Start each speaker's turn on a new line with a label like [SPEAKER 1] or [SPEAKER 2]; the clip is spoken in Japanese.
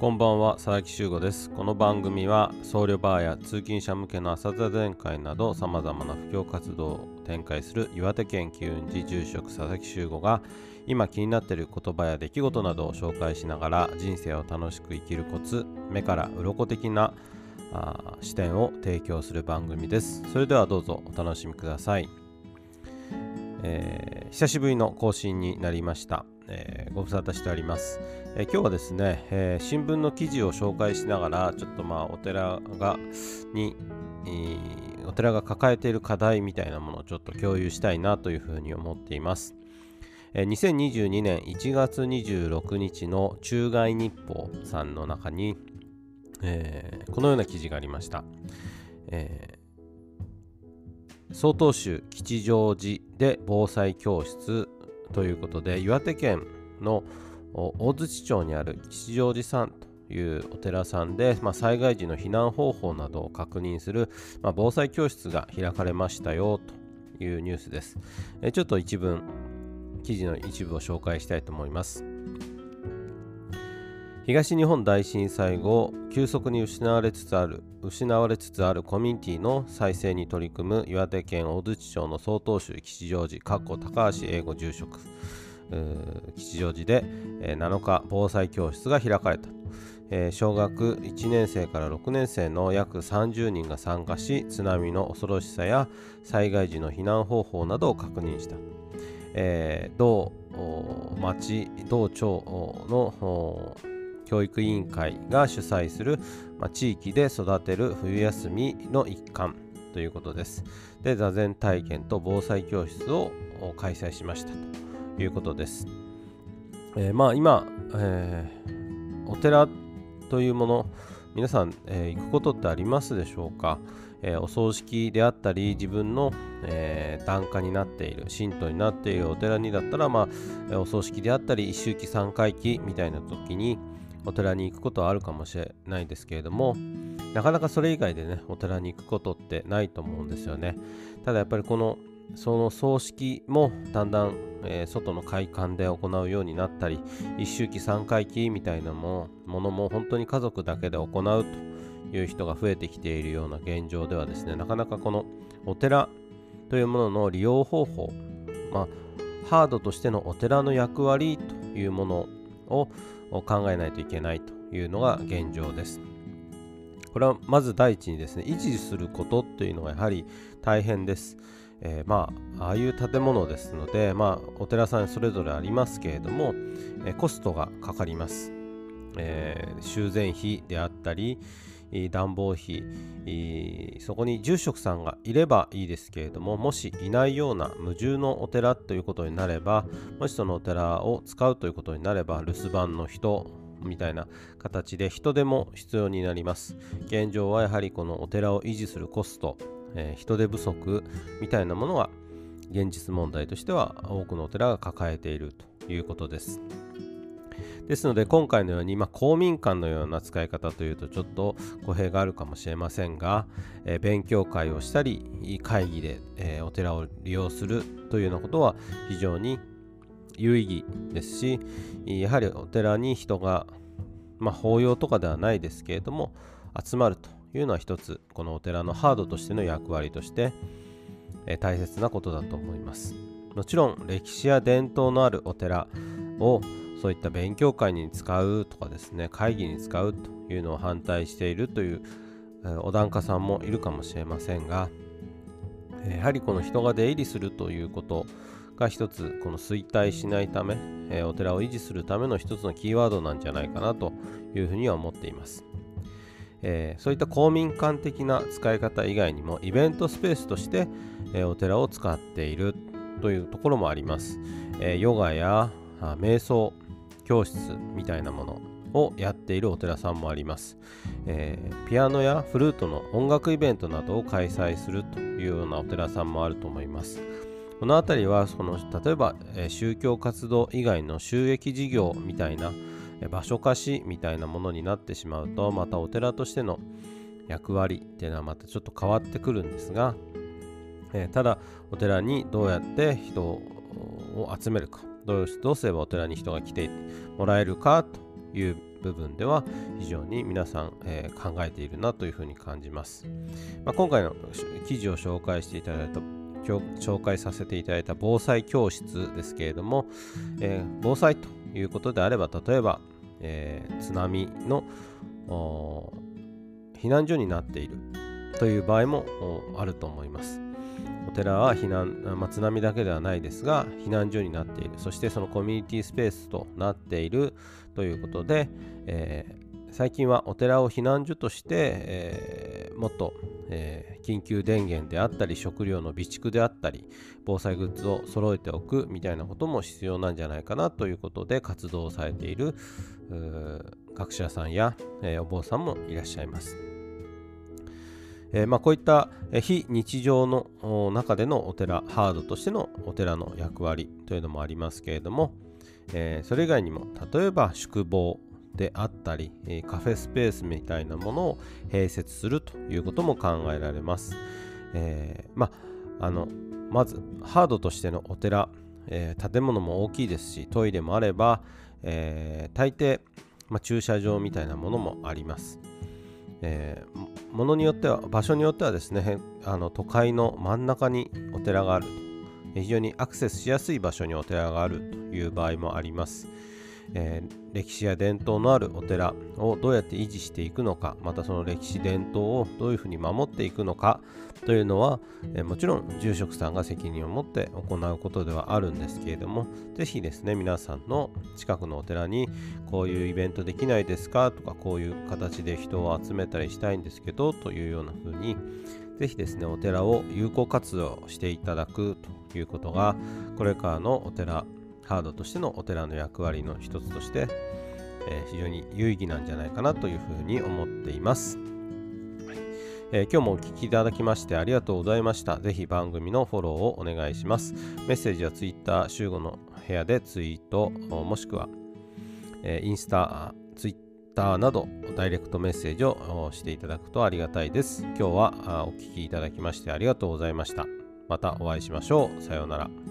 [SPEAKER 1] こんばんは。佐々木修吾ですこの番組は僧侶バーや通勤者向けの朝座禅会などさまざまな布教活動を展開する岩手県機運寺住職佐々木修吾が今気になっている言葉や出来事などを紹介しながら人生を楽しく生きるコツ目から鱗的なあ視点を提供する番組です。それではどうぞお楽しみください、えー、久しぶりの更新になりました。えー、ご無沙汰しております、えー、今日はですね、えー、新聞の記事を紹介しながらちょっとまあお寺がに、お寺が抱えている課題みたいなものをちょっと共有したいなというふうに思っています、え2022年1月26日の中外日報さんの中に、えこのような記事がありました、え曹洞宗吉祥寺で防災教室ということで岩手県の大槌町にある吉祥寺さんというお寺さんで、まあ、災害時の避難方法などを確認する、まあ、防災教室が開かれましたよというニュースです。えちょっと一文記事の一部を紹介したいと思います。東日本大震災後急速に失われつつある失われつつあるコミュニティの再生に取り組む岩手県大槌町の曹洞宗吉祥寺高橋英語住職吉祥寺で、え7日防災教室が開かれた、え小学1年生から6年生の約30人が参加し津波の恐ろしさや災害時の避難方法などを確認した、えー、同町同町の教育委員会が主催する、まあ、地域で育てる冬休みの一環ということです。で、座禅体験と防災教室を開催しましたということです。えー、まあ今、えー、お寺というもの、皆さん、えー、行くことってありますでしょうか、えー、お葬式であったり自分の、えー、檀家になっている神道になっているお寺にだったら、まあ、お葬式であったり一周期三回忌みたいな時に、お寺に行くことはあるかもしれないですけれどもなかなかそれ以外でねお寺に行くことってないと思うんですよね。ただやっぱりこのその葬式もだんだん、えー、外の会館で行うようになったり一周期三回忌みたいなものも本当に家族だけで行うという人が増えてきているような現状ではですねなかなかこのお寺というものの利用方法まあハードとしてのお寺の役割というものを考えないといけないというのが現状です。これはまず第一にですね、維持することというのがやはり大変です。えー、まあ、ああいう建物ですので、まあ、お寺さんそれぞれありますけれども、えー、コストがかかります。えー、修繕費であったり、暖房費そこに住職さんがいればいいですけれどももしいないような無住のお寺ということになればもしそのお寺を使うということになれば留守番の人みたいな形で人手も必要になります現状はやはりこのお寺を維持するコスト、えー、人手不足みたいなものが現実問題としては多くのお寺が抱えているということです。ですので今回のように、まあ、公民館のような使い方というとちょっと語弊があるかもしれませんが、えー、勉強会をしたり会議で、えー、お寺を利用するというようなことは非常に有意義ですしやはりお寺に人が、まあ、法要とかではないですけれども集まるというのは一つこのお寺のハードとしての役割として、えー、大切なことだと思います。もちろん歴史や伝統のあるお寺をそういった勉強会に使うとかですね会議に使うというのを反対しているという、お檀家さんもいるかもしれませんがやはりこの人が出入りするということが一つこの衰退しないため、え、お寺を維持するための一つのキーワードなんじゃないかなというふうには思っています。えー、そういった公民館的な使い方以外にもイベントスペースとして、え、お寺を使っているというところもあります。え、ヨガや瞑想教室みたいなものをやっているお寺さんもあります、えー、ピアノやフルートの音楽イベントなどを開催するというようなお寺さんもあると思います。この辺りはその例えば、えー、宗教活動以外の収益事業みたいな、えー、場所貸しみたいなものになってしまうとまたお寺としての役割っていうのはまたちょっと変わってくるんですが、えー、ただお寺にどうやって人を集めるか。どうどうすればお寺に人が来てもらえるかという部分では非常に皆さん、えー、考えているなというふうに感じます、まあ、今回の記事を紹介していただいた紹介させていただいた防災教室ですけれども、えー、防災ということであれば例えば、えー、津波の避難所になっているという場合もあると思います。お寺は避難、まあ、津波だけではないですが避難所になっているそしてそのコミュニティスペースとなっているということで、えー、最近はお寺を避難所として、えー、もっと、えー、緊急電源であったり食料の備蓄であったり防災グッズを揃えておくみたいなことも必要なんじゃないかなということで活動されている学者さんや、えお坊さんもいらっしゃいます。えー、まあ、こういった非日常の中でのお寺ハードとしてのお寺の役割というのもありますけれども、えー、それ以外にも例えば宿坊であったり、えカフェスペースみたいなものを併設するということも考えられます。えー、まあ、あのまずハードとしてのお寺、え建物も大きいですしトイレもあれば、え大抵、まあ、駐車場みたいなものもあります。えー、ものによっては場所によってはですねあの都会の真ん中にお寺がある非常にアクセスしやすい場所にお寺があるという場合もあります。えー、歴史や伝統のあるお寺をどうやって維持していくのかまたその歴史伝統をどういうふうに守っていくのかというのは、え、もちろん住職さんが責任を持って行うことではあるんですけれども是非ですね皆さんの近くのお寺にこういうイベントできないですかとかこういう形で人を集めたりしたいんですけどというような風にぜひですねお寺を有効活用していただくということがこれからのお寺ハードとしてのお寺の役割の一つとして、え、非常に有意義なんじゃないかなというふうに思っています。えー、今日もお聴きいただきましてありがとうございました。ぜひ番組のフォローをお願いします。メッセージは Twitter 集合の部屋でツイート、もしくは、えー、インスタ、ツイッターなどダイレクトメッセージをしていただくとありがたいです。今日はお聴きいただきましてありがとうございました。またお会いしましょう。さようなら。